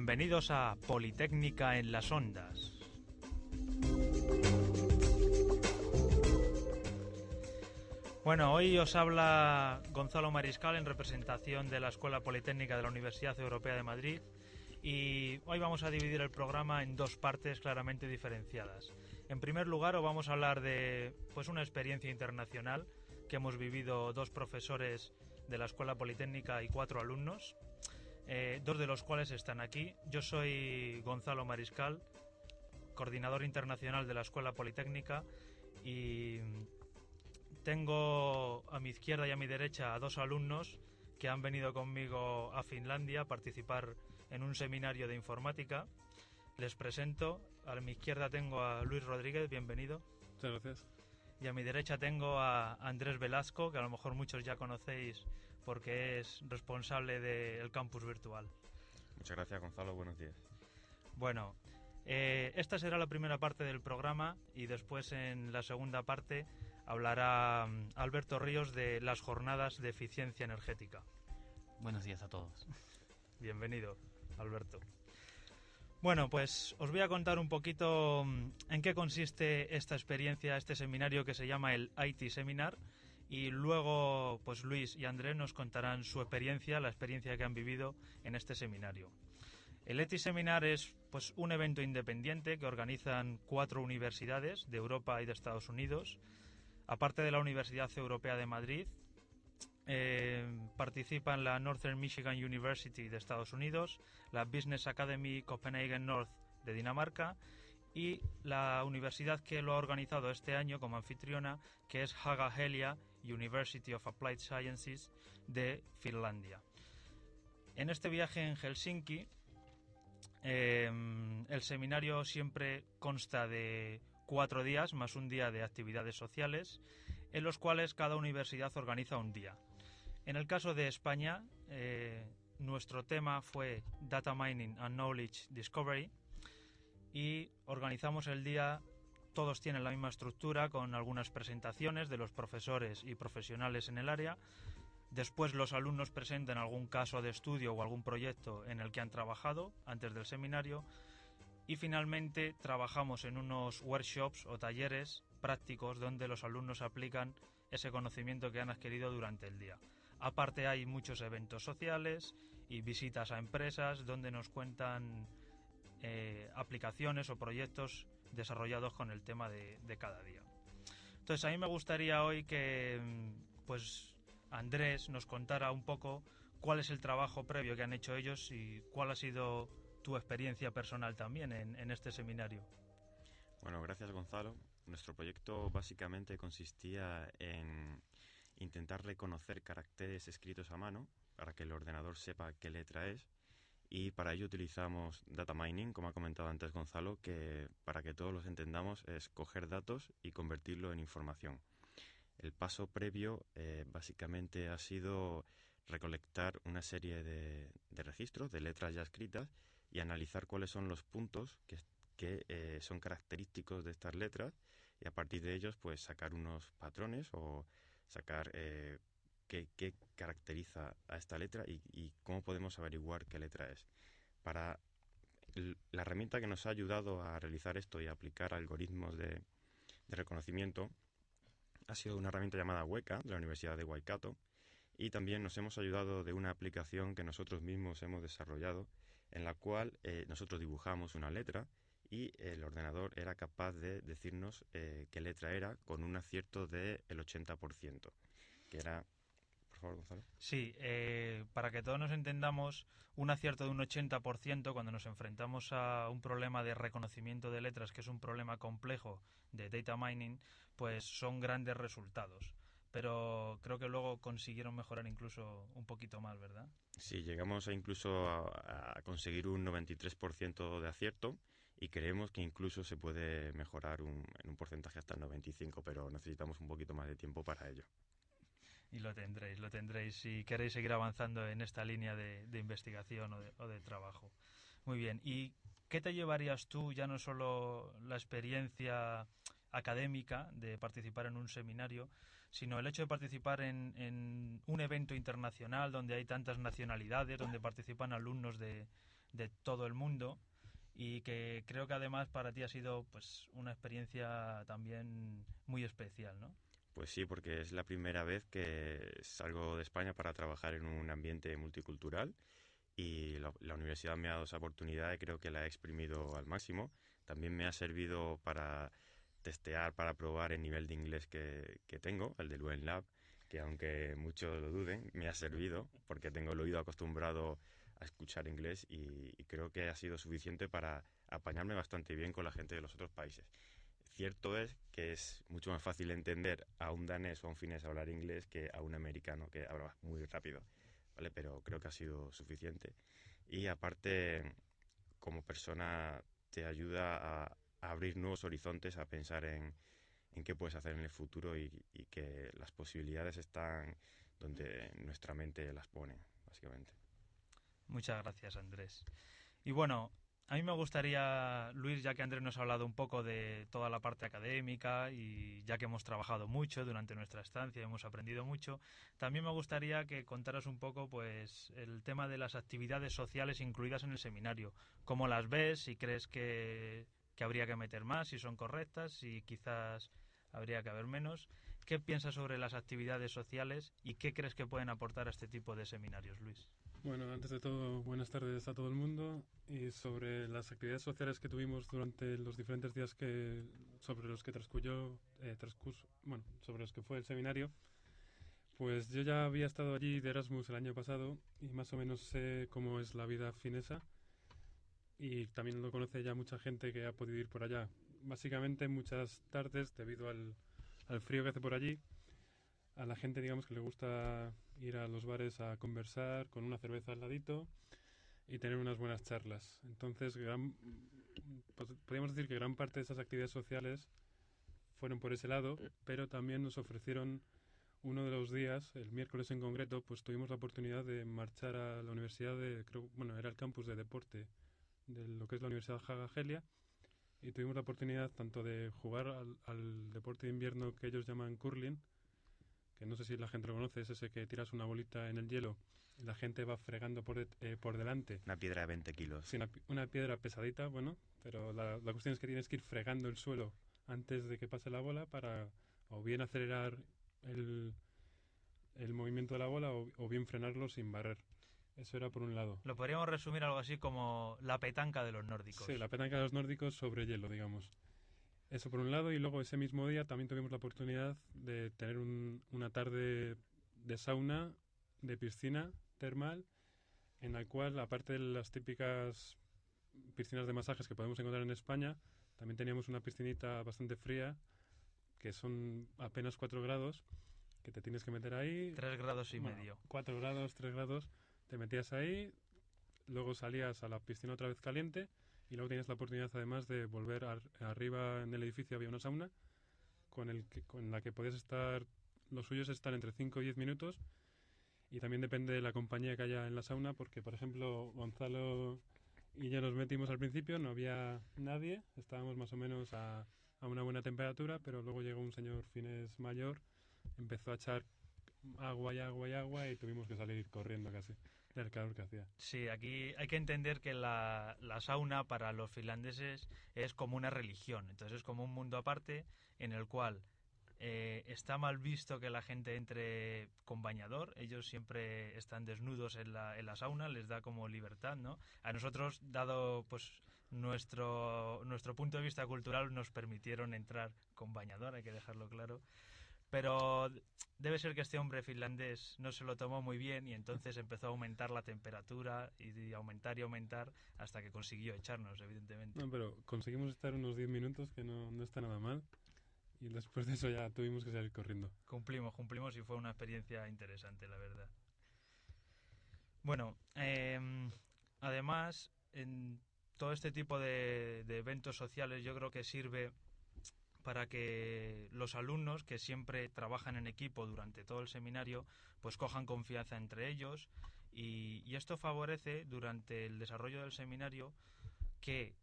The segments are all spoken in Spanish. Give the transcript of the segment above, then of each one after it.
Bienvenidos a Politécnica en las Ondas. Bueno, hoy os habla Gonzalo Mariscal en representación de la Escuela Politécnica de la Universidad Europea de Madrid y hoy vamos a dividir el programa en dos partes claramente diferenciadas. En primer lugar, os vamos a hablar de pues una experiencia internacional que hemos vivido dos profesores de la Escuela Politécnica y cuatro alumnos, eh, dos de los cuales están aquí. Yo soy Gonzalo Mariscal, coordinador internacional de la Escuela Politécnica y tengo a mi izquierda y a mi derecha a dos alumnos que han venido conmigo a Finlandia a participar en un seminario de informática. Les presento. A mi izquierda tengo a Luis Rodríguez, bienvenido. Muchas gracias. Y a mi derecha tengo a Andrés Velasco, que a lo mejor muchos ya conocéis porque es responsable del campus virtual. Muchas gracias, Gonzalo. Buenos días. Bueno, eh, esta será la primera parte del programa y después en la segunda parte hablará mm, Alberto Ríos de las jornadas de eficiencia energética. Buenos días a todos. Bienvenido, Alberto. Bueno, pues os voy a contar un poquito mm, en qué consiste esta experiencia, este seminario que se llama el IT Seminar y luego pues Luis y Andrés nos contarán su experiencia, la experiencia que han vivido en este seminario. El ETI Seminar es pues un evento independiente que organizan cuatro universidades de Europa y de Estados Unidos, aparte de la Universidad Europea de Madrid. Eh, participan la Northern Michigan University de Estados Unidos, la Business Academy Copenhagen North de Dinamarca y la universidad que lo ha organizado este año como anfitriona, que es Haga Helia University of Applied Sciences de Finlandia. En este viaje en Helsinki, eh, el seminario siempre consta de cuatro días más un día de actividades sociales, en los cuales cada universidad organiza un día. En el caso de España, eh, nuestro tema fue Data Mining and Knowledge Discovery y organizamos el día, todos tienen la misma estructura con algunas presentaciones de los profesores y profesionales en el área. Después los alumnos presentan algún caso de estudio o algún proyecto en el que han trabajado antes del seminario y finalmente trabajamos en unos workshops o talleres prácticos donde los alumnos aplican ese conocimiento que han adquirido durante el día. Aparte hay muchos eventos sociales y visitas a empresas donde nos cuentan eh, aplicaciones o proyectos desarrollados con el tema de, cada día. Entonces a mí me gustaría hoy que pues Andrés nos contara un poco cuál es el trabajo previo que han hecho ellos y cuál ha sido tu experiencia personal también en, en este seminario. Bueno, gracias Gonzalo. Nuestro proyecto básicamente consistía en intentar reconocer caracteres escritos a mano para que el ordenador sepa qué letra es y para ello utilizamos data mining, como ha comentado antes Gonzalo, que para que todos los entendamos es coger datos y convertirlo en información. El paso previo eh, básicamente ha sido recolectar una serie de, registros de letras ya escritas y analizar cuáles son los puntos que, que eh, son característicos de estas letras y a partir de ellos pues sacar unos patrones o sacar eh, qué, caracteriza a esta letra y, cómo podemos averiguar qué letra es. Para la herramienta que nos ha ayudado a realizar esto y a aplicar algoritmos de, de reconocimiento ha sido una herramienta llamada Weka de la Universidad de Waikato y también nos hemos ayudado de una aplicación que nosotros mismos hemos desarrollado en la cual eh, nosotros dibujamos una letra y el ordenador era capaz de decirnos eh, qué letra era con un acierto del 80%, que era... Por favor, Gonzalo. Sí, eh, para que todos nos entendamos, un acierto de un 80% cuando nos enfrentamos a un problema de reconocimiento de letras, que es un problema complejo de data mining, pues son grandes resultados pero creo que luego consiguieron mejorar incluso un poquito más, ¿verdad? Sí, llegamos a incluso a, a conseguir un 93% de acierto y creemos que incluso se puede mejorar un, en un porcentaje hasta el 95%, pero necesitamos un poquito más de tiempo para ello. Y lo tendréis, lo tendréis si queréis seguir avanzando en esta línea de, de investigación o de, o de trabajo. Muy bien, ¿y qué te llevarías tú, ya no solo la experiencia académica de participar en un seminario, sino el hecho de participar en, un evento internacional donde hay tantas nacionalidades, donde participan alumnos de, de todo el mundo y que creo que además para ti ha sido pues una experiencia también muy especial, ¿no? Pues sí, porque es la primera vez que salgo de España para trabajar en un ambiente multicultural y la, universidad me ha dado esa oportunidad y creo que la he exprimido al máximo. También me ha servido para testear, para probar el nivel de inglés que, tengo, el del Luen Lab, que aunque muchos lo duden, me ha servido porque tengo el oído acostumbrado a escuchar inglés y, creo que ha sido suficiente para apañarme bastante bien con la gente de los otros países. Cierto es que es mucho más fácil entender a un danés o a un finés hablar inglés que a un americano que habla muy rápido, ¿vale? Pero creo que ha sido suficiente. Y aparte, como persona, te ayuda a, abrir nuevos horizontes, a pensar en, en qué puedes hacer en el futuro y, y que las posibilidades están donde nuestra mente las pone, básicamente. Muchas gracias, Andrés. Y bueno, a mí me gustaría, Luis, ya que Andrés nos ha hablado un poco de toda la parte académica y ya que hemos trabajado mucho durante nuestra estancia, hemos aprendido mucho, también me gustaría que contaras un poco pues el tema de las actividades sociales incluidas en el seminario. ¿Cómo las ves? Si crees que, que habría que meter más, si son correctas, si quizás habría que haber menos. ¿Qué piensas sobre las actividades sociales y qué crees que pueden aportar a este tipo de seminarios, Luis? Bueno, antes de todo, buenas tardes a todo el mundo. Y sobre las actividades sociales que tuvimos durante los diferentes días que sobre los que transcurrió, eh, transcurso, bueno, sobre los que fue el seminario, pues yo ya había estado allí de Erasmus el año pasado y más o menos sé cómo es la vida finesa. Y también lo conoce ya mucha gente que ha podido ir por allá. Básicamente muchas tardes, debido al, al frío que hace por allí, a la gente, digamos, que le gusta ir a los bares a conversar con una cerveza al ladito y tener unas buenas charlas. Entonces, gran, pues, podríamos decir que gran parte de esas actividades sociales fueron por ese lado, pero también nos ofrecieron uno de los días, el miércoles en concreto, pues tuvimos la oportunidad de marchar a la universidad de, creo, bueno, era el campus de deporte de lo que es la Universidad Haga Helia, y tuvimos la oportunidad tanto de jugar al deporte de invierno que ellos llaman curling, que no sé si la gente lo conoce, es ese que tiras una bolita en el hielo y la gente va fregando por, eh, por delante. Una piedra de 20 kilos. Sí, una, piedra pesadita, bueno, pero la, la, cuestión es que tienes que ir fregando el suelo antes de que pase la bola para o bien acelerar el, el movimiento de la bola o, o bien frenarlo sin barrer. Eso era por un lado. Lo podríamos resumir algo así como la petanca de los nórdicos. Sí, la petanca de los nórdicos sobre hielo, digamos. Eso por un lado, y luego ese mismo día también tuvimos la oportunidad de tener una tarde de sauna, de piscina termal, en la cual, aparte de las típicas piscinas de masajes que podemos encontrar en España, también teníamos una piscinita bastante fría, que son apenas 4 grados, que te tienes que meter ahí. 3 grados y medio. 4 grados, 3 grados, te metías ahí, luego salías a la piscina otra vez caliente y luego tienes la oportunidad además de volver arriba en el edificio había una sauna con, el con la que podías estar, los suyos estar entre 5 y 10 minutos y también depende de la compañía que haya en la sauna porque por ejemplo Gonzalo y yo nos metimos al principio, no había nadie, estábamos más o menos a, a una buena temperatura, pero luego llegó un señor fines mayor, empezó a echar agua y agua y agua y tuvimos que salir corriendo casi. Sí, aquí hay que entender que la, la, sauna para los finlandeses es como una religión, entonces es como un mundo aparte en el cual eh, está mal visto que la gente entre con bañador, ellos siempre están desnudos en la, en la sauna, les da como libertad, ¿no? A nosotros, dado pues nuestro, nuestro punto de vista cultural, nos permitieron entrar con bañador, hay que dejarlo claro. Pero debe ser que este hombre finlandés no se lo tomó muy bien y entonces empezó a aumentar la temperatura y aumentar y aumentar hasta que consiguió echarnos, evidentemente. No, pero conseguimos estar unos 10 minutos, que no, no está nada mal. Y después de eso ya tuvimos que salir corriendo. Cumplimos, cumplimos y fue una experiencia interesante, la verdad. Bueno, eh, además, en todo este tipo de, de eventos sociales yo creo que sirve para que los alumnos que siempre trabajan en equipo durante todo el seminario pues cojan confianza entre ellos y, esto favorece durante el desarrollo del seminario que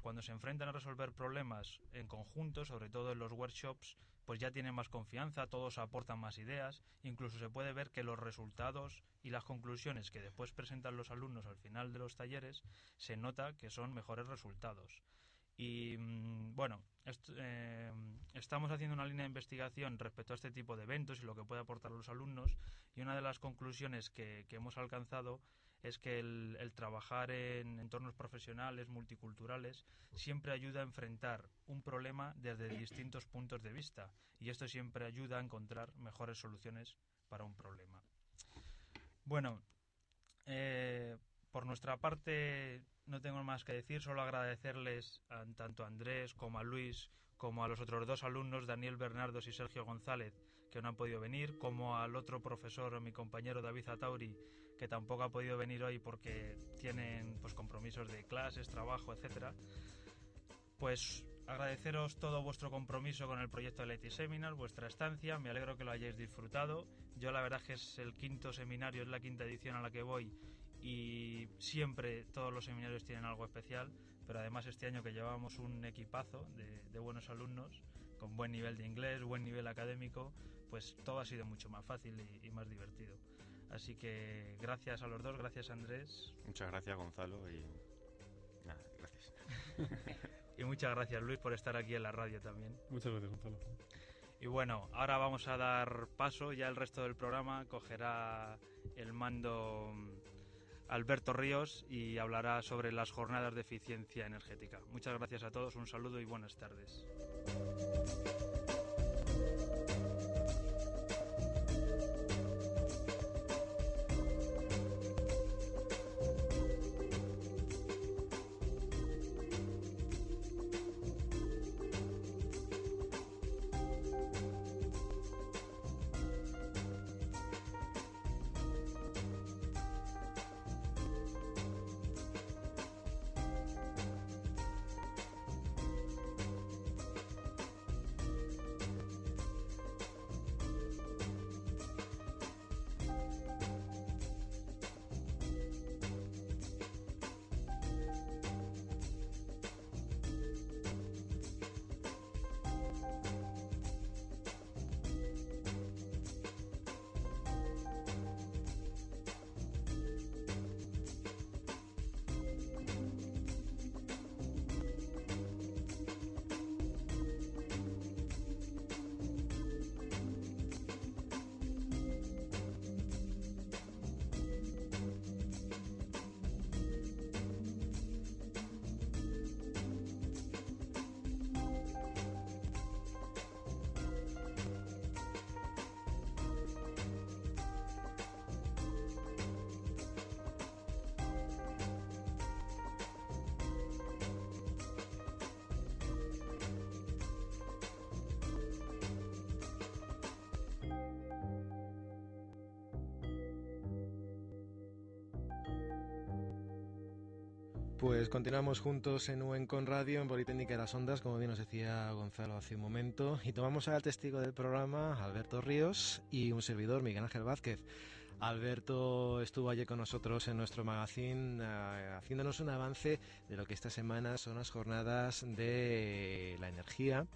cuando se enfrentan a resolver problemas en conjunto, sobre todo en los workshops, pues ya tienen más confianza, todos aportan más ideas, incluso se puede ver que los resultados y las conclusiones que después presentan los alumnos al final de los talleres se nota que son mejores resultados. Y mm, bueno, eh, estamos haciendo una línea de investigación respecto a este tipo de eventos y lo que puede aportar a los alumnos y una de las conclusiones que, hemos alcanzado es que el, trabajar en entornos profesionales, multiculturales, siempre ayuda a enfrentar un problema desde distintos puntos de vista y esto siempre ayuda a encontrar mejores soluciones para un problema. Bueno, eh, por nuestra parte no tengo más que decir, solo agradecerles a, tanto a Andrés como a Luis, como a los otros dos alumnos, Daniel Bernardos y Sergio González, que no han podido venir, como al otro profesor, mi compañero David Atauri, que tampoco ha podido venir hoy porque tienen pues, compromisos de clases, trabajo, etcétera. Pues agradeceros todo vuestro compromiso con el proyecto de Leti Seminar, vuestra estancia, me alegro que lo hayáis disfrutado. Yo la verdad que es el quinto seminario, es la quinta edición a la que voy y siempre todos los seminarios tienen algo especial, pero además este año que llevábamos un equipazo de, buenos alumnos con buen nivel de inglés, buen nivel académico, pues todo ha sido mucho más fácil y, más divertido. Así que gracias a los dos, gracias Andrés. Muchas gracias Gonzalo y nada, gracias. y muchas gracias Luis por estar aquí en la radio también. Muchas gracias Gonzalo. Y bueno, ahora vamos a dar paso, ya el resto del programa cogerá el mando Alberto Ríos y hablará sobre las jornadas de eficiencia energética. Muchas gracias a todos, un saludo y buenas tardes. Pues continuamos juntos en UN con Radio, en Politécnica de las Ondas, como bien nos decía Gonzalo hace un momento, y tomamos al testigo del programa, Alberto Ríos, y un servidor, Miguel Ángel Vázquez. Alberto estuvo ayer con nosotros en nuestro magazine eh, haciéndonos un avance de lo que esta semana son las jornadas de la energía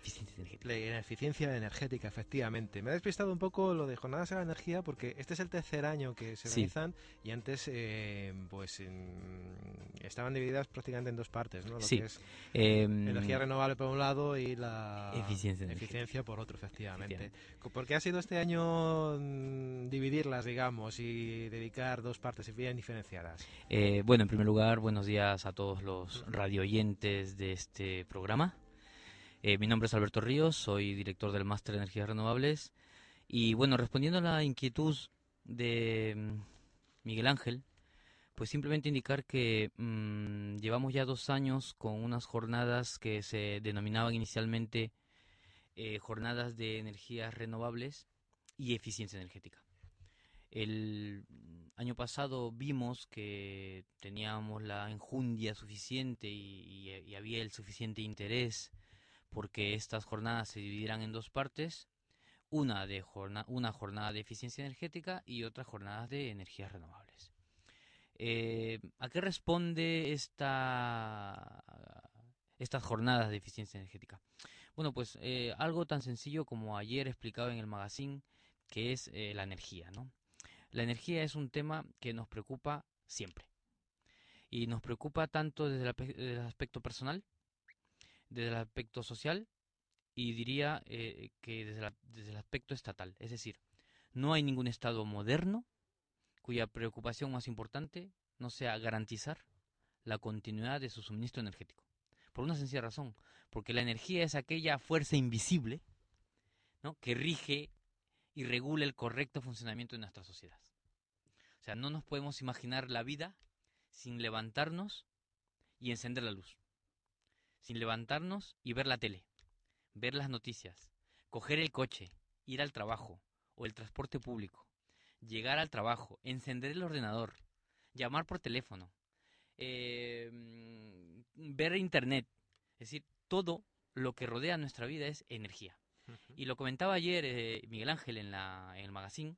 Eficiencia energética. La eficiencia energética, efectivamente. Me ha despistado un poco lo de jornadas de la energía porque este es el tercer año que se realizan y antes eh, pues estaban divididas prácticamente en dos partes, ¿no? Lo sí. que es em, energía renovable por un lado y la eficiencia, eficiencia por otro, efectivamente. ¿Por qué ha sido este año mm, dividirlas, digamos, y dedicar dos partes bien diferenciadas? Eh, bueno, en primer lugar, buenos días a todos los radioyentes de este programa. Eh, mi nombre es Alberto Ríos, soy director del Máster de Energías Renovables. Y bueno, respondiendo a la inquietud de mm, Miguel Ángel, pues simplemente indicar que mm, llevamos ya dos años con unas jornadas que se denominaban inicialmente eh, jornadas de energías renovables y eficiencia energética. El año pasado vimos que teníamos la enjundia suficiente y había el suficiente interés porque estas jornadas se dividirán en dos partes, una, de una jornada de eficiencia energética y otra jornada de energías renovables. Eh, ¿A qué responde esta, estas jornadas de eficiencia energética? Bueno, pues eh, algo tan sencillo como ayer explicado en el magazine, que es eh, la energía. La energía es un tema que nos preocupa siempre. Y nos preocupa tanto desde el, aspecto personal, desde el aspecto social y diría que desde, desde el aspecto estatal. Es decir, no hay ningún Estado moderno cuya preocupación más importante no sea garantizar la continuidad de su suministro energético. Por una sencilla razón, porque la energía es aquella fuerza invisible que rige y regula el correcto funcionamiento de nuestra sociedad. O sea, no nos podemos imaginar la vida sin levantarnos y encender la luz, sin levantarnos y ver la tele, ver las noticias, coger el coche, ir al trabajo o el transporte público, llegar al trabajo, encender el ordenador, llamar por teléfono, eh, ver internet. Es decir, todo lo que rodea nuestra vida es energía. Y lo comentaba ayer eh, Miguel Ángel en, la, en el magazine,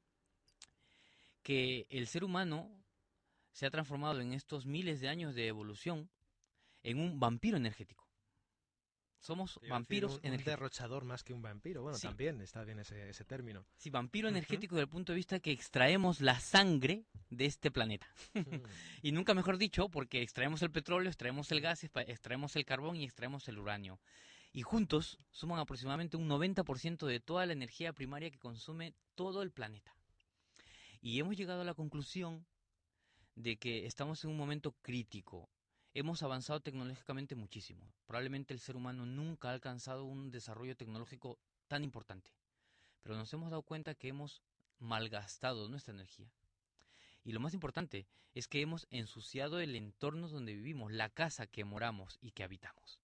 que el ser humano se ha transformado en estos miles de años de evolución en un vampiro energético. Somos vampiros energéticos. Un derrochador más que un vampiro. Bueno, también está bien ese, ese término. Sí, vampiro energético desde el punto de vista que extraemos la sangre de este planeta. Mm. y nunca mejor dicho, porque extraemos el petróleo, extraemos el gas, extraemos el carbón y extraemos el uranio. Y juntos suman aproximadamente un 90% de toda la energía primaria que consume todo el planeta. Y hemos llegado a la conclusión de que estamos en un momento crítico hemos avanzado tecnológicamente muchísimo. Probablemente el ser humano nunca ha alcanzado un desarrollo tecnológico tan importante. Pero nos hemos dado cuenta que hemos malgastado nuestra energía. Y lo más importante es que hemos ensuciado el entorno donde vivimos, la casa que moramos y que habitamos.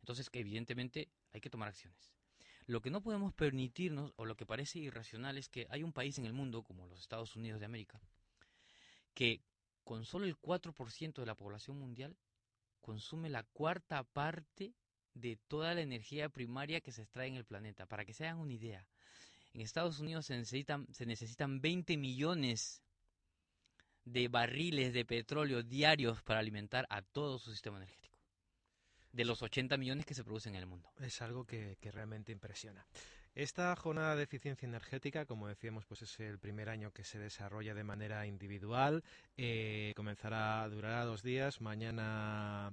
Entonces, que evidentemente hay que tomar acciones. Lo que no podemos permitirnos, o lo que parece irracional, es que hay un país en el mundo, como los Estados Unidos de América, que con solo el 4% de la población mundial consume la cuarta parte de toda la energía primaria que se extrae en el planeta. Para que se hagan una idea, en Estados Unidos se necesitan, se necesitan 20 millones de barriles de petróleo diarios para alimentar a todo su sistema energético. De los 80 millones que se producen en el mundo. Es algo que, que realmente impresiona. Esta jornada de eficiencia energética, como decíamos, pues es el primer año que se desarrolla de manera individual. Eh, comenzará, durará dos días. Mañana,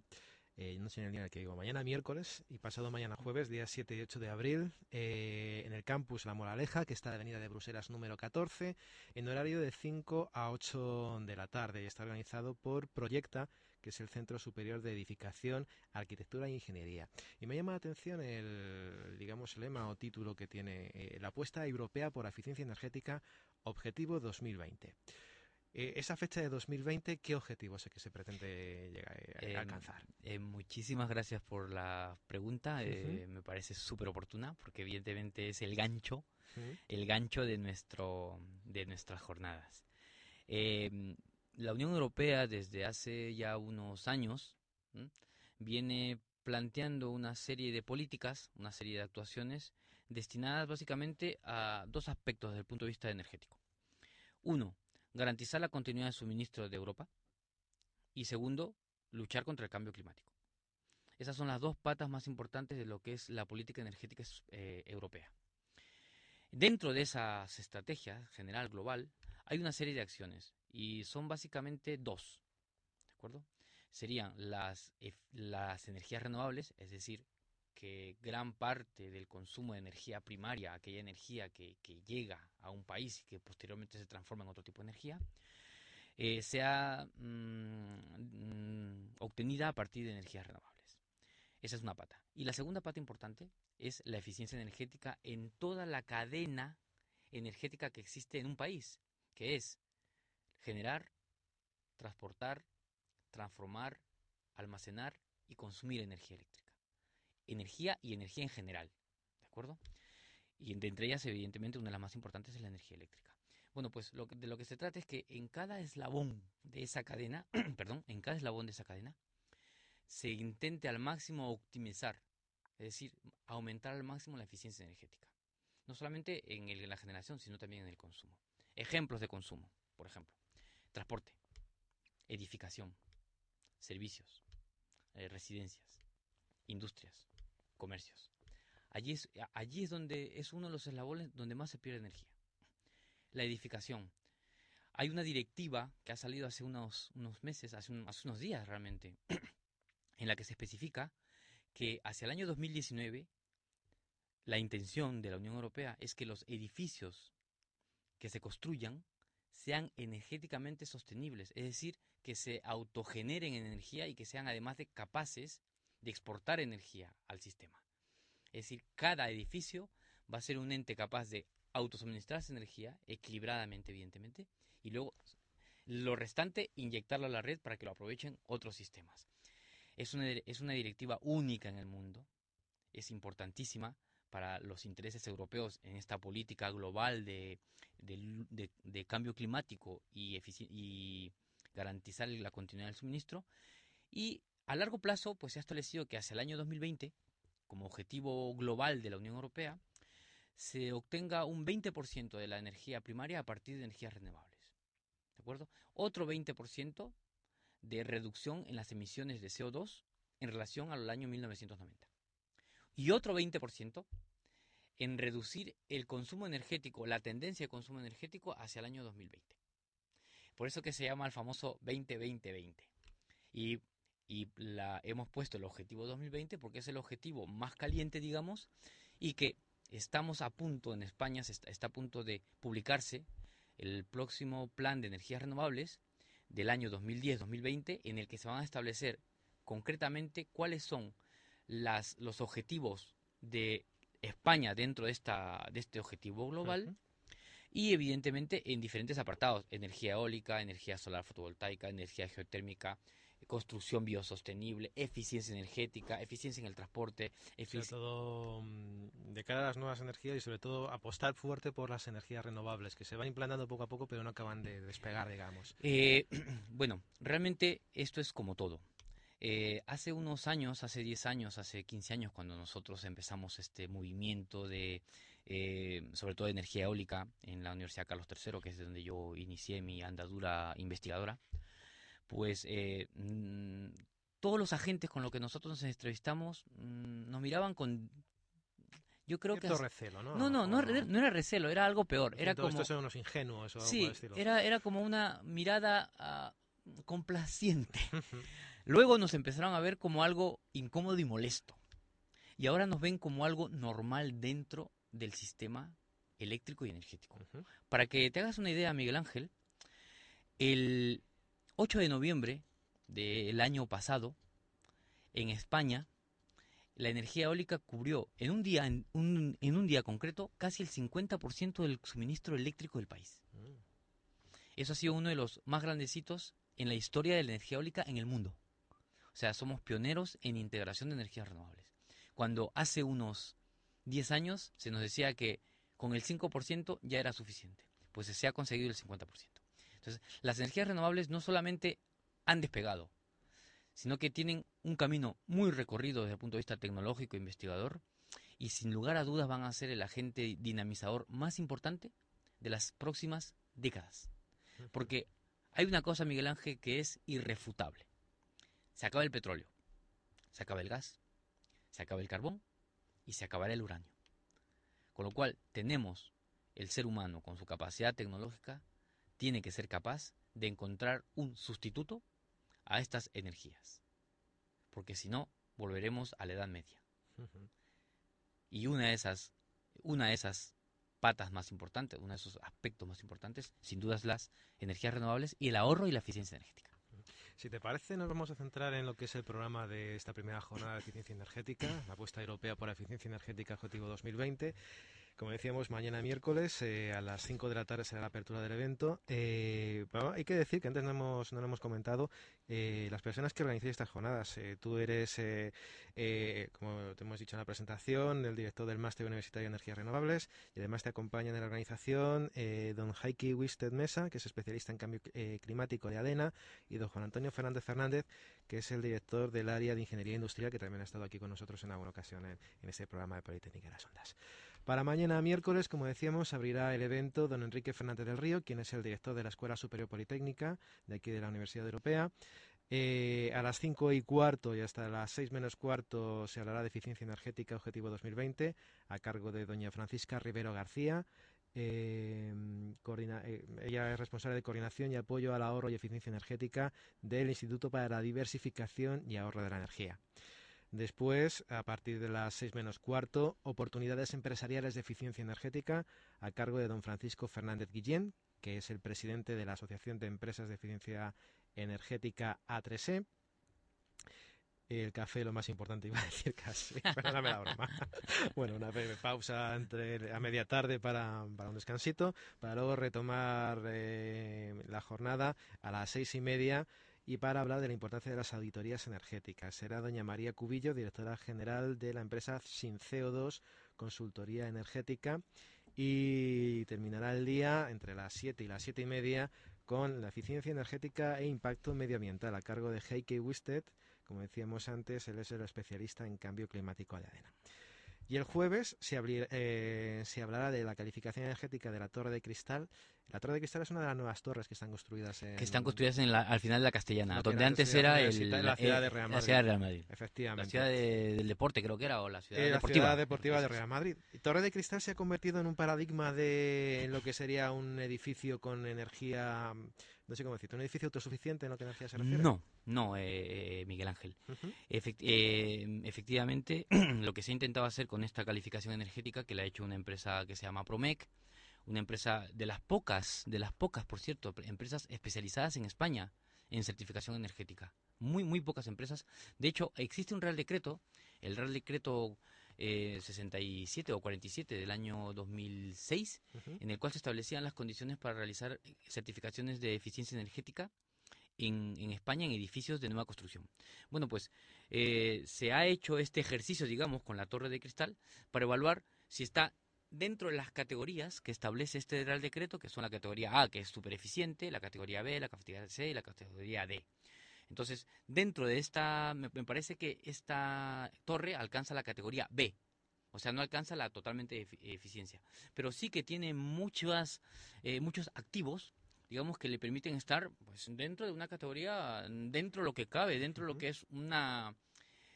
eh, no sé el día que digo, mañana miércoles y pasado mañana jueves, días 7 y 8 de abril, eh, en el campus La Moraleja, que está en la avenida de Bruselas número 14, en horario de 5 a 8 de la tarde. Y está organizado por Proyecta que es el Centro Superior de Edificación, Arquitectura e Ingeniería. Y me llama la atención el, digamos, lema o título que tiene eh, la apuesta europea por eficiencia energética Objetivo 2020. Eh, esa fecha de 2020, ¿qué objetivo es el que se pretende llegar, eh, a alcanzar? muchísimas gracias por la pregunta. me parece súper oportuna porque evidentemente es el gancho, el gancho de nuestro de nuestras jornadas la Unión Europea desde hace ya unos años viene planteando una serie de políticas, una serie de actuaciones destinadas básicamente a dos aspectos desde el punto de vista energético. Uno, garantizar la continuidad de suministro de Europa y segundo, luchar contra el cambio climático. Esas son las dos patas más importantes de lo que es la política energética eh, europea. Dentro de esas estrategias general global hay una serie de acciones y son básicamente dos, ¿de acuerdo? Serían las, las energías renovables, es decir, que gran parte del consumo de energía primaria, aquella energía que, llega a un país y que posteriormente se transforma en otro tipo de energía, eh, sea mm, obtenida a partir de energías renovables. Esa es una pata. Y la segunda pata importante es la eficiencia energética en toda la cadena energética que existe en un país, que es generar, transportar, transformar, almacenar y consumir energía eléctrica. Energía y energía en general, ¿de acuerdo? Y entre ellas, evidentemente, una de las más importantes es la energía eléctrica. Bueno, pues lo de lo que se trata es que en cada eslabón de esa cadena, perdón, en cada eslabón de esa cadena, se intente al máximo optimizar, es decir, aumentar al máximo la eficiencia energética. No solamente en la generación, sino también en el consumo. Ejemplos de consumo, por ejemplo. Transporte. edificación, servicios, eh, residencias, industrias, comercios. Allí es, allí es donde es uno de los eslabones donde más se pierde energía. La edificación. Hay una directiva que ha salido hace unos, unos meses, hace, hace unos días realmente, en la que se especifica que hacia el año 2019 la intención de la Unión Europea es que los edificios que se construyan sean energéticamente sostenibles, es decir, que se autogeneren energía y que sean además de capaces de exportar energía al sistema. Es decir, cada edificio va a ser un ente capaz de autosuministrarse energía, equilibradamente, evidentemente, y luego lo restante inyectarlo a la red para que lo aprovechen otros sistemas. Es una, es una directiva única en el mundo, es importantísima para los intereses europeos en esta política global de, cambio climático y, y garantizar la continuidad del suministro. Y a largo plazo, pues se ha establecido que hacia el año 2020, como objetivo global de la Unión Europea, se obtenga un 20% de la energía primaria a partir de energías renovables. ¿De acuerdo? Otro 20% de reducción en las emisiones de CO2 en relación al año 1990 y otro 20% en reducir el consumo energético, la tendencia de consumo energético hacia el año 2020. Por eso que se llama el famoso 20-20-20. Y, y la, hemos puesto el objetivo 2020 porque es el objetivo más caliente, digamos, y que estamos a punto, en España está, está a punto de publicarse el próximo plan de energías renovables del año 2010-2020 en el que se van a establecer concretamente cuáles son las, los objetivos de España dentro de, esta, de este objetivo global y evidentemente en diferentes apartados, energía eólica, energía solar fotovoltaica, energía geotérmica, construcción biosostenible, eficiencia energética, eficiencia en el transporte. Sobre todo mm, de cara a las nuevas energías y sobre todo apostar fuerte por las energías renovables, que se van implantando poco a poco pero no acaban de despegar, digamos. Eh, bueno, realmente esto es como todo. Eh, hace unos años, hace 10 años, hace 15 años, cuando nosotros empezamos este movimiento de, eh, sobre todo de energía eólica, en la Universidad Carlos III, que es donde yo inicié mi andadura investigadora, pues eh, mm, todos los agentes con los que nosotros nos entrevistamos mm, nos miraban con yo creo que recelo, ¿no? No, no, no, era recelo, era algo peor. Era como... esto son unos ingenuos o sí, estilo. Era, era como una mirada ah, complaciente. Luego nos empezaron a ver como algo incómodo y molesto. Y ahora nos ven como algo normal dentro del sistema eléctrico y energético. Para que te hagas una idea, Miguel Ángel, el 8 de noviembre del año pasado, en España, la energía eólica cubrió en un día, en un, en un día concreto, casi el 50% del suministro eléctrico del país. Mm. Eso ha sido uno de los más grandecitos en la historia de la energía eólica en el mundo. O sea, somos pioneros en integración de energías renovables. Cuando hace unos 10 años se nos decía que con el 5% ya era suficiente, pues se ha conseguido el 50%. Entonces, las energías renovables no solamente han despegado, sino que tienen un camino muy recorrido desde el punto de vista tecnológico e investigador y sin lugar a dudas van a ser el agente dinamizador más importante de las próximas décadas. Porque hay una cosa, Miguel Ángel, que es irrefutable. Se acaba el petróleo, se acaba el gas, se acaba el carbón y se acabará el uranio. Con lo cual tenemos el ser humano con su capacidad tecnológica tiene que ser capaz de encontrar un sustituto a estas energías. Porque si no, volveremos a la Edad Media. Y una de esas, una de esas patas más importantes, uno de esos aspectos más importantes, sin duda es las energías renovables y el ahorro y la eficiencia energética. Si te parece, nos vamos a centrar en lo que es el programa de esta primera jornada de eficiencia energética, la apuesta europea por la eficiencia energética Objetivo 2020. Como decíamos, mañana miércoles eh, a las 5 de la tarde será la apertura del evento. Eh, hay que decir que antes no hemos, no lo hemos comentado, eh, las personas que organizan estas jornadas. tú eres, como te hemos dicho en la presentación, el director del Máster Universitario de Energías Renovables y además te acompañan en la organización don Heike Wisted Mesa, que es especialista en cambio climático de ADENA, y don Juan Antonio Fernández Fernández, que es el director del área de Ingeniería Industrial, que también ha estado aquí con nosotros en alguna ocasión en, en este programa de Politécnica de las Ondas. Para mañana miércoles, como decíamos, abrirá el evento don Enrique Fernández del Río, quien es el director de la Escuela Superior Politécnica de aquí de la Universidad Europea. Eh, a las cinco y cuarto y hasta las seis menos cuarto se hablará de eficiencia energética Objetivo 2020 a cargo de doña Francisca Rivero García. Eh, eh, ella es responsable de coordinación y apoyo al ahorro y eficiencia energética del Instituto para la Diversificación y Ahorro de la Energía. Después, a partir de las seis menos cuarto, oportunidades empresariales de eficiencia energética a cargo de don Francisco Fernández Guillén, que es el presidente de la Asociación de Empresas de Eficiencia Energética A3E. El café, lo más importante, iba a decir casi. Perdóname la broma. bueno, una breve pausa entre, a media tarde para, un descansito, para luego retomar eh, la jornada a las seis y media y para hablar de la importancia de las auditorías energéticas. Será doña María Cubillo, directora general de la empresa Sin CO2 Consultoría Energética y terminará el día entre las 7 y las siete y media con la eficiencia energética e impacto medioambiental a cargo de Heike Wisted. Como decíamos antes, él es el especialista en cambio climático de ADENA. Y el jueves eh, se, hablará de la calificación energética de la Torre de Cristal. La Torre de Cristal es una de las nuevas torres que están construidas en... Que están construidas en al final de la Castellana, donde antes era el, la ciudad de Real Madrid. La ciudad de Real Madrid. Efectivamente. La ciudad del deporte creo que era, o la ciudad eh, deportiva. La ciudad deportiva de Real Madrid. Torre de Cristal se ha convertido en un paradigma de lo que sería un edificio con energía no sé cómo decirte, un edificio autosuficiente en lo que energía se refiere. No, no, eh, eh, Miguel Ángel. Eh, efectivamente, lo que se ha intentado hacer con esta calificación energética, que la ha hecho una empresa que se llama Promec, una empresa de las pocas, de las pocas, por cierto, empresas especializadas en España en certificación energética. Muy, muy pocas empresas. De hecho, existe un Real Decreto, el Real Decreto 67 o 47 del año 2006, en el cual se establecían las condiciones para realizar certificaciones de eficiencia energética en, en España en edificios de nueva construcción. Bueno, pues eh, se ha hecho este ejercicio, digamos, con la torre de cristal para evaluar si está dentro de las categorías que establece este Real Decreto, que son la categoría A, que es super eficiente, la categoría B, la categoría C y la categoría D. Entonces, dentro de esta, me, parece que esta torre alcanza la categoría B, o sea, no alcanza la totalmente eficiencia, pero sí que tiene muchas, eh, muchos activos, digamos, que le permiten estar pues, dentro de una categoría, dentro de lo que cabe, dentro de lo que es una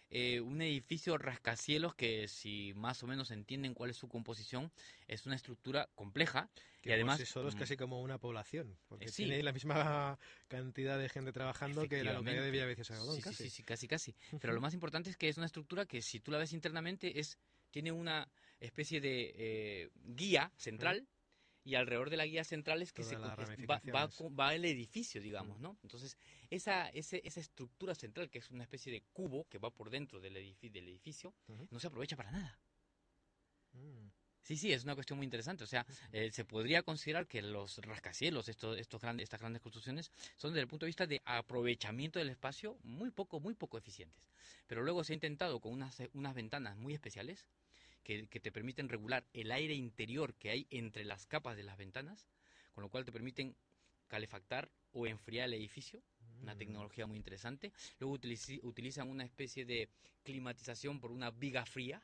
eh, un edificio rascacielos que si más o menos entienden cuál es su composición, es una estructura compleja y además... solo es mm, casi como una población, porque tiene la misma cantidad de gente trabajando que la localidad de Villaviciosa sí, casi. Sí, sí, casi, casi. Pero lo más importante es que es una estructura que si tú la ves internamente es tiene una especie de eh, guía central y alrededor de la guía central es que se, va, va, el edificio, digamos, ¿no? Entonces, esa, esa estructura central, que es una especie de cubo que va por dentro del, edificio, del edificio no se aprovecha para nada. Mm. Sí, sí, es una cuestión muy interesante. O sea, eh, se podría considerar que los rascacielos, estos, estos grandes, estas grandes construcciones, son desde el punto de vista de aprovechamiento del espacio muy poco, muy poco eficientes. Pero luego se ha intentado con unas, unas ventanas muy especiales que, te permiten regular el aire interior que hay entre las capas de las ventanas, con lo cual te permiten calefactar o enfriar el edificio, una mm. tecnología muy interesante. Luego utilizan una especie de climatización por una viga fría,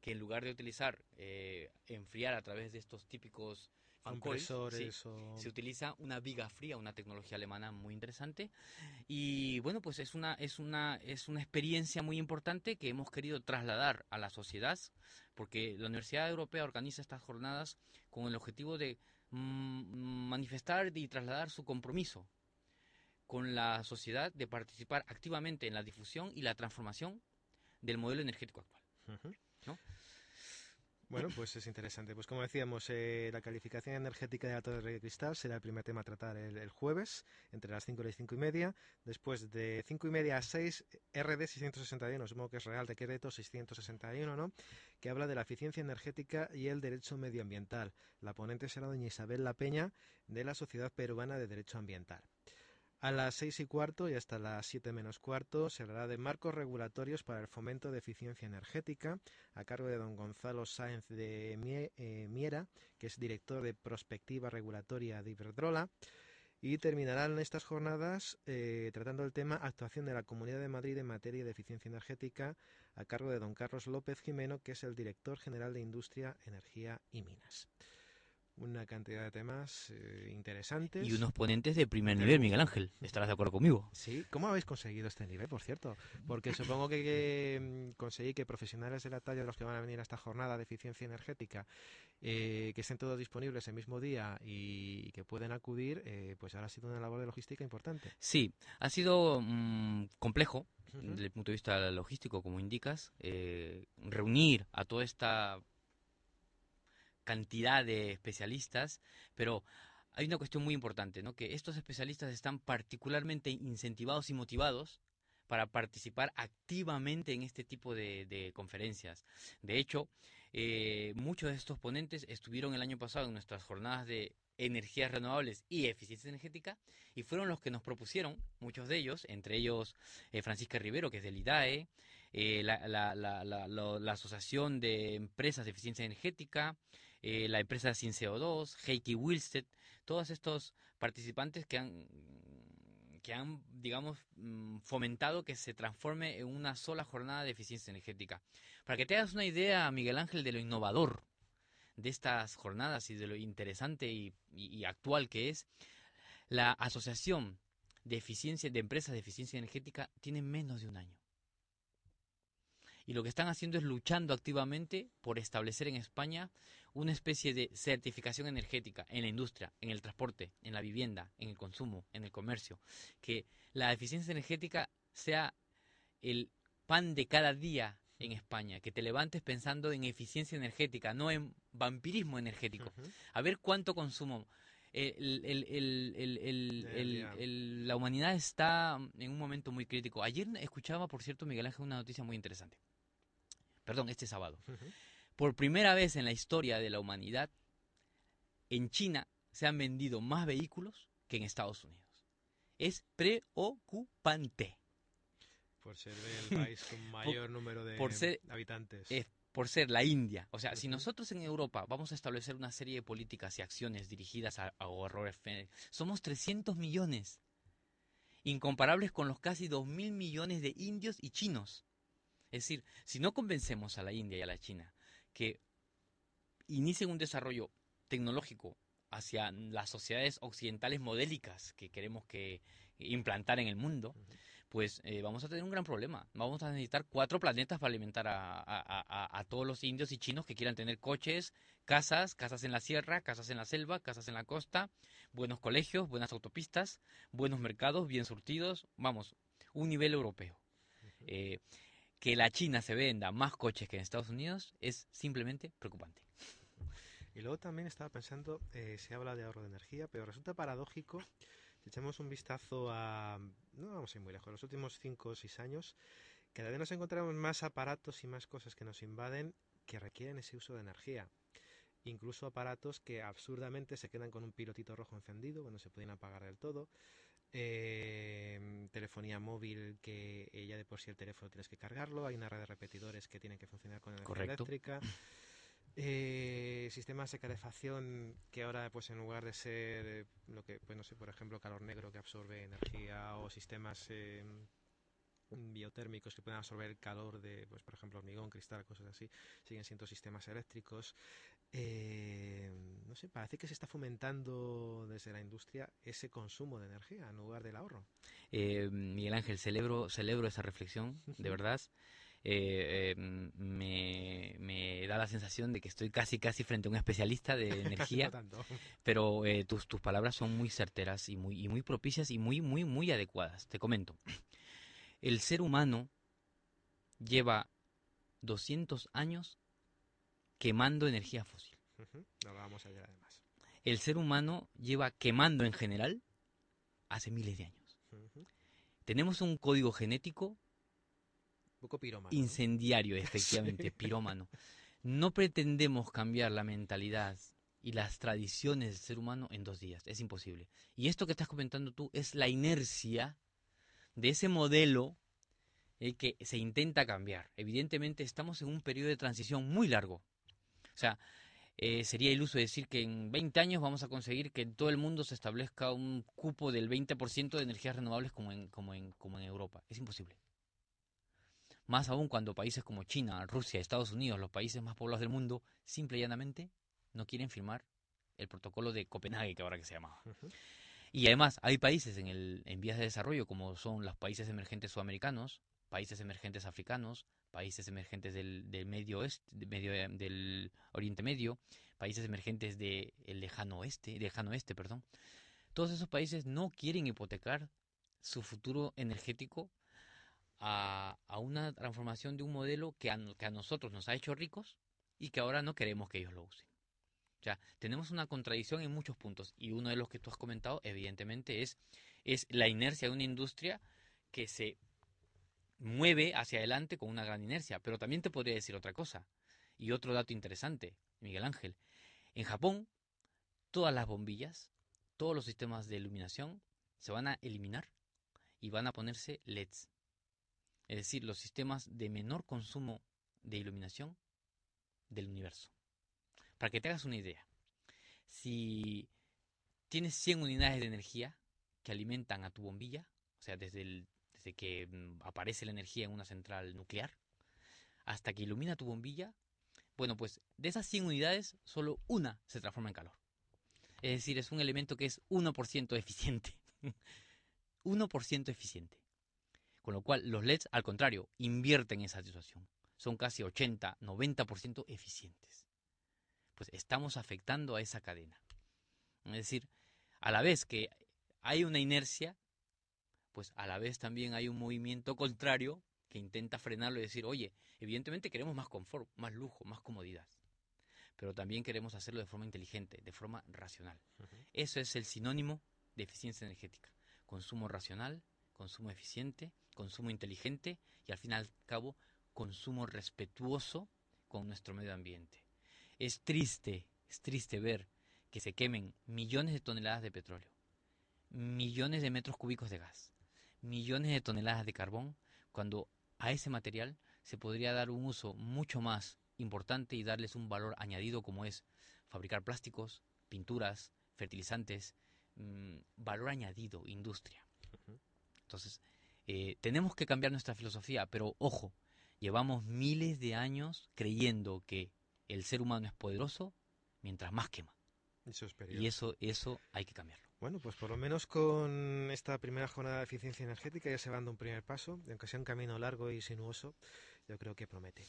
que en lugar de utilizar eh, enfriar a través de estos típicos compresores se utiliza una viga fría, una tecnología alemana muy interesante y bueno pues es una es una es una experiencia muy importante que hemos querido trasladar a la sociedad porque la Universidad Europea organiza estas jornadas con el objetivo de mm, manifestar y trasladar su compromiso con la sociedad de participar activamente en la difusión y la transformación del modelo energético actual. ¿no? Bueno, pues es interesante. Pues como decíamos, eh, la calificación energética de la Torre de Cristal será el primer tema a tratar el, jueves, entre las 5 y las 5 y media. Después de 5 y media a 6, RD 661, supongo que es Real Decreto 661, ¿no? Que habla de la eficiencia energética y el derecho medioambiental. La ponente será doña Isabel La Peña, de la Sociedad Peruana de Derecho Ambiental. A las seis y cuarto y hasta las siete menos cuarto se hablará de marcos regulatorios para el fomento de eficiencia energética a cargo de don Gonzalo Sáenz de eh, Miera, que es director de Prospectiva Regulatoria de Iberdrola. y terminarán estas jornadas eh, tratando el tema actuación de la Comunidad de Madrid en materia de eficiencia energética a cargo de don Carlos López Jimeno, que es el director general de Industria, Energía y Minas una cantidad de temas eh, interesantes. Y unos ponentes de primer nivel, Miguel Ángel. ¿Estarás de acuerdo conmigo? Sí. ¿Cómo habéis conseguido este nivel, por cierto? Porque supongo que, mm, conseguí que profesionales de la talla de los que van a venir a esta jornada de eficiencia energética, eh, que estén todos disponibles el mismo día y que pueden acudir, eh, pues ahora ha sido una labor de logística importante. Sí, ha sido mm, complejo desde el punto de vista logístico, como indicas, reunir a toda esta cantidad de especialistas, pero hay una cuestión muy importante, ¿no? Que estos especialistas están particularmente incentivados y motivados para participar activamente en este tipo de, conferencias. De hecho, eh, muchos de estos ponentes estuvieron el año pasado en nuestras jornadas de energías renovables y eficiencia energética y fueron los que nos propusieron, muchos de ellos, entre ellos eh, Francisca Rivero, que es del IDAE, eh, la, la, Asociación de Empresas de Eficiencia Energética, eh, la empresa Sin CO2, Heikki Wilstead, todos estos participantes que han, que han, digamos, mm, fomentado que se transforme en una sola jornada de eficiencia energética. Para que te hagas una idea, Miguel Ángel, de lo innovador de estas jornadas y de lo interesante y, actual que es, la Asociación de Eficiencia de Empresas de Eficiencia Energética tiene menos de un año. Y lo que están haciendo es luchando activamente por establecer en España una especie de certificación energética en la industria, en el transporte, en la vivienda, en el consumo, en el comercio, que la eficiencia energética sea el pan de cada día en España, que te levantes pensando en eficiencia energética, no en vampirismo energético. A ver cuánto consumo. la humanidad está en un momento muy crítico. Ayer escuchaba, por cierto, Miguel Ángel, una noticia muy interesante. Perdón, este sábado. Por primera vez en la historia de la humanidad, en China se han vendido más vehículos que en Estados Unidos. Es preocupante. Por ser el país con mayor número de habitantes. por ser la India. O sea, si nosotros en Europa vamos a establecer una serie de políticas y acciones dirigidas a, ahorrar, somos 300 millones, incomparables con los casi 2.000 millones de indios y chinos. Es decir, si no convencemos a la India y a la China que inicien un desarrollo tecnológico hacia las sociedades occidentales modélicas que queremos que implantar en el mundo, pues eh, vamos a tener un gran problema. Vamos a necesitar cuatro planetas para alimentar a, todos los indios y chinos que quieran tener coches, casas, casas en la sierra, casas en la selva, casas en la costa, buenos colegios, buenas autopistas, buenos mercados, bien surtidos, vamos, un nivel europeo que la China se venda más coches que en Estados Unidos es simplemente preocupante. Y luego también estaba pensando, eh, se habla de ahorro de energía, pero resulta paradójico, si echamos un vistazo a, no vamos a ir muy lejos, los últimos 5 o 6 años, cada vez nos encontramos más aparatos y más cosas que nos invaden que requieren ese uso de energía. Incluso aparatos que absurdamente se quedan con un pilotito rojo encendido, que no se pueden apagar del todo eh, telefonía móvil que ya de por sí el teléfono tienes que cargarlo, hay una red de repetidores que tienen que funcionar con energía eléctrica. Eh, sistemas de calefacción que ahora pues en lugar de ser eh, lo que pues no sé por ejemplo calor negro que absorbe energía o sistemas eh, biotérmicos que pueden absorber calor de pues por ejemplo hormigón cristal cosas así siguen siendo sistemas eléctricos eh, no sé, parece que se está fomentando desde la industria ese consumo de energía en lugar del ahorro. Eh, Miguel Ángel, celebro, celebro esa reflexión, de verdad. Eh, me, da la sensación de que estoy casi casi frente a un especialista de energía, pero tus, tus palabras son muy certeras y muy, y muy propicias y muy, muy, muy adecuadas. Te comento, el ser humano lleva 200 años quemando energía fósil. vamos allá además. El ser humano lleva quemando en general hace miles de años. Tenemos un código genético poco pirómano, incendiario, efectivamente, pirómano. No pretendemos cambiar la mentalidad y las tradiciones del ser humano en dos días. Es imposible. Y esto que estás comentando tú es la inercia de ese modelo eh, que se intenta cambiar. Evidentemente estamos en un periodo de transición muy largo. O sea, eh, sería iluso decir que en 20 años vamos a conseguir que en todo el mundo se establezca un cupo del 20% de energías renovables como en, como, en, como en Europa. Es imposible. Más aún cuando países como China, Rusia, Estados Unidos, los países más poblados del mundo, simple y llanamente no quieren firmar el protocolo de Copenhague, que ahora que se llama. Y además hay países en, el, en vías de desarrollo, como son los países emergentes sudamericanos, países emergentes africanos, países emergentes del, medio oeste, medio, eh, del Oriente Medio, países emergentes del lejano oeste, lejano perdón. Todos esos países no quieren hipotecar su futuro energético a, una transformación de un modelo que a, nosotros nos ha hecho ricos y que ahora no queremos que ellos lo usen. O sea, tenemos una contradicción en muchos puntos y uno de los que tú has comentado, evidentemente, es la inercia de una industria que se mueve hacia adelante con una gran inercia. Pero también te podría decir otra cosa. Y otro dato interesante, Miguel Ángel. En Japón, todas las bombillas, todos los sistemas de iluminación se van a eliminar y van a ponerse LEDs. Es decir, los sistemas de menor consumo de iluminación del universo. Para que te hagas una idea, si tienes 100 unidades de energía que alimentan a tu bombilla, o sea, desde el desde que mm, aparece la energía en una central nuclear hasta que ilumina tu bombilla, bueno, pues de esas 100 unidades, solo una se transforma en calor. Es decir, es un elemento que es 1% eficiente. 1% eficiente. Con lo cual, los LEDs, al contrario, invierten esa situación. Son casi 80, 90% eficientes. Pues estamos afectando a esa cadena. Es decir, a la vez que hay una inercia, pues a la vez también hay un movimiento contrario que intenta frenarlo y decir, oye, evidentemente queremos más confort, más lujo, más comodidad, pero también queremos hacerlo de forma inteligente, de forma racional. Eso es el sinónimo de eficiencia energética. Consumo racional, consumo eficiente, consumo inteligente y al fin y al cabo consumo respetuoso con nuestro medio ambiente. Es triste, es triste ver que se quemen millones de toneladas de petróleo, millones de metros cúbicos de gas, millones de toneladas de carbón, cuando a ese material se podría dar un uso mucho más importante y darles un valor añadido como es fabricar plásticos, pinturas, fertilizantes, mmm, valor añadido, industria. Entonces, eh, tenemos que cambiar nuestra filosofía, pero ojo, llevamos miles de años creyendo que el ser humano es poderoso mientras más quema. Eso y eso, eso hay que cambiarlo. Bueno, pues por lo menos con esta primera jornada de eficiencia energética ya se va dando un primer paso, aunque sea un camino largo y sinuoso, yo creo que promete.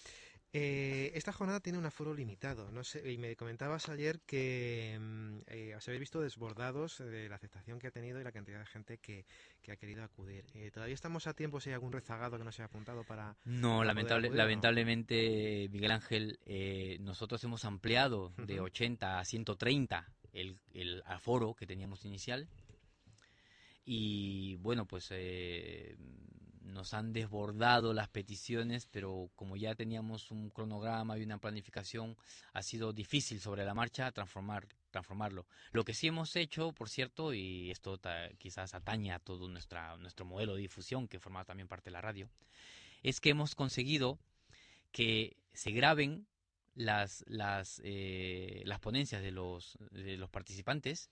Eh, esta jornada tiene un aforo limitado, no sé, y me comentabas ayer que mm, eh, os habéis visto desbordados de la aceptación que ha tenido y la cantidad de gente que, que ha querido acudir. Eh, ¿Todavía estamos a tiempo si hay algún rezagado que no se haya apuntado para.? No, para lamentable, acudir, lamentablemente, no? Miguel Ángel, eh, nosotros hemos ampliado de 80 a 130 el, el aforo que teníamos inicial. Y bueno, pues eh, nos han desbordado las peticiones, pero como ya teníamos un cronograma y una planificación, ha sido difícil sobre la marcha transformar, transformarlo. Lo que sí hemos hecho, por cierto, y esto quizás atañe a todo nuestra, nuestro modelo de difusión, que forma también parte de la radio, es que hemos conseguido que se graben las, las, eh, las ponencias de los, de los participantes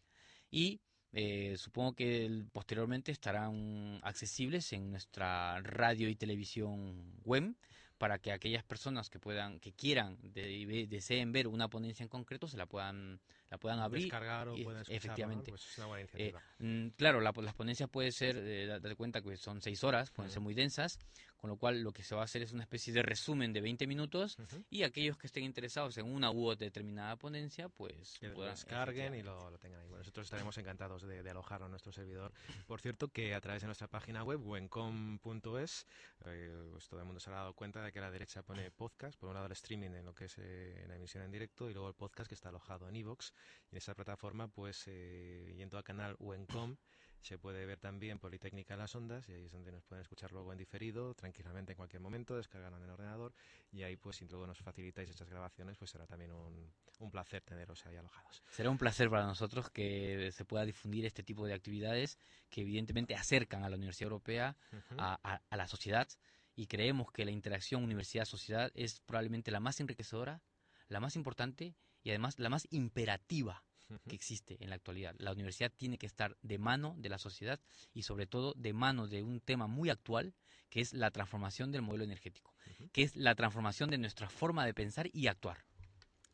y eh, supongo que posteriormente estarán accesibles en nuestra radio y televisión web para que aquellas personas que puedan que quieran de, deseen ver una ponencia en concreto se la puedan la puedan abrir descargar o puedan efectivamente pues es una buena iniciativa. Eh, claro la, las ponencias pueden ser eh, date cuenta que son seis horas pueden uh -huh. ser muy densas con lo cual lo que se va a hacer es una especie de resumen de 20 minutos uh -huh. y aquellos que estén interesados en una u otra determinada ponencia pues que lo descarguen y lo, lo, tengan ahí bueno, nosotros estaremos encantados de, de, alojarlo en nuestro servidor por cierto que a través de nuestra página web wencom.es eh, pues todo el mundo se ha dado cuenta de que a la derecha pone podcast por un lado el streaming en lo que es eh, la emisión en directo y luego el podcast que está alojado en iVoox y en esa plataforma pues eh, yendo al canal wencom se puede ver también Politécnica Las Ondas y ahí es donde nos pueden escuchar luego en diferido, tranquilamente en cualquier momento, descargarlo en el ordenador y ahí pues si luego nos facilitáis estas grabaciones pues será también un, un placer teneros ahí alojados. Será un placer para nosotros que se pueda difundir este tipo de actividades que evidentemente acercan a la Universidad Europea uh -huh. a, a, a la sociedad y creemos que la interacción universidad-sociedad es probablemente la más enriquecedora, la más importante y además la más imperativa que existe en la actualidad. La universidad tiene que estar de mano de la sociedad y sobre todo de mano de un tema muy actual que es la transformación del modelo energético, que es la transformación de nuestra forma de pensar y actuar.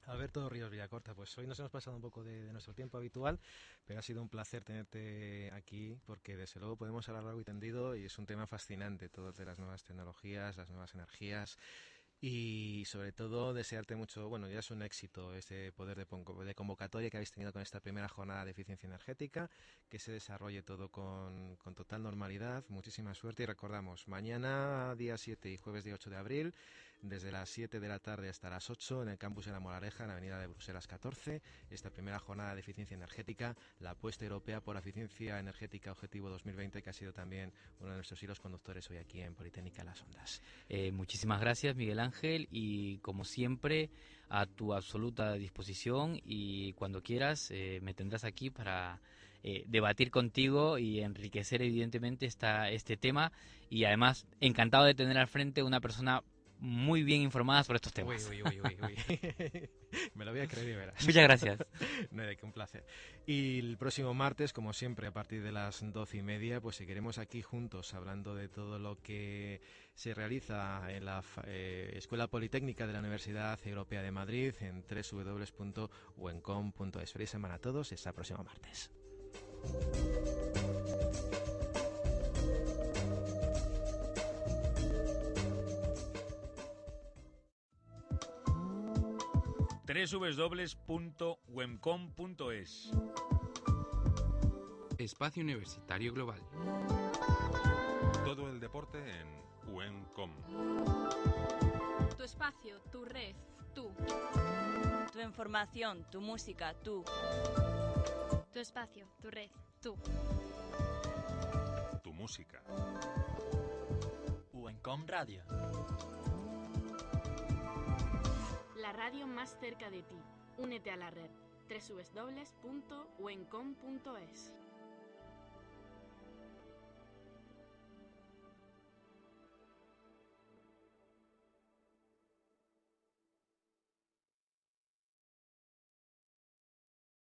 Alberto Ríos Villacorta, pues hoy nos hemos pasado un poco de, nuestro tiempo habitual, pero ha sido un placer tenerte aquí porque desde luego podemos hablar largo y tendido y es un tema fascinante, todo de las nuevas tecnologías, las nuevas energías y sobre todo desearte mucho, bueno, ya es un éxito ese poder de, convocatoria que habéis tenido con esta primera jornada de eficiencia energética, que se desarrolle todo con, con total normalidad, muchísima suerte y recordamos, mañana día 7 y jueves día 8 de abril desde las 7 de la tarde hasta las 8 en el campus de la Morareja, en la avenida de Bruselas 14. Esta primera jornada de eficiencia energética, la apuesta europea por eficiencia energética Objetivo 2020, que ha sido también uno de nuestros hilos conductores hoy aquí en Politécnica Las Ondas. Eh, muchísimas gracias, Miguel Ángel, y como siempre, a tu absoluta disposición y cuando quieras eh, me tendrás aquí para eh, debatir contigo y enriquecer evidentemente esta, este tema y además encantado de tener al frente una persona muy bien informadas por estos temas. Uy, uy, uy, Me lo voy a creer y verás. Muchas gracias. no, de que un placer. Y el próximo martes, como siempre, a partir de las doce y media, pues seguiremos aquí juntos hablando de todo lo que se realiza en la eh, Escuela Politécnica de la Universidad Europea de Madrid en www.wencom.es. Feliz semana a todos, hasta el próximo martes. www.wemcom.es Espacio Universitario Global. Todo el deporte en WEMCOM. Tu espacio, tu red, tú. Tu información, tu música, tú. Tu espacio, tu red, tú. Tu música. WEMCOM Radio la radio más cerca de ti. Únete a la red www.wencom.es.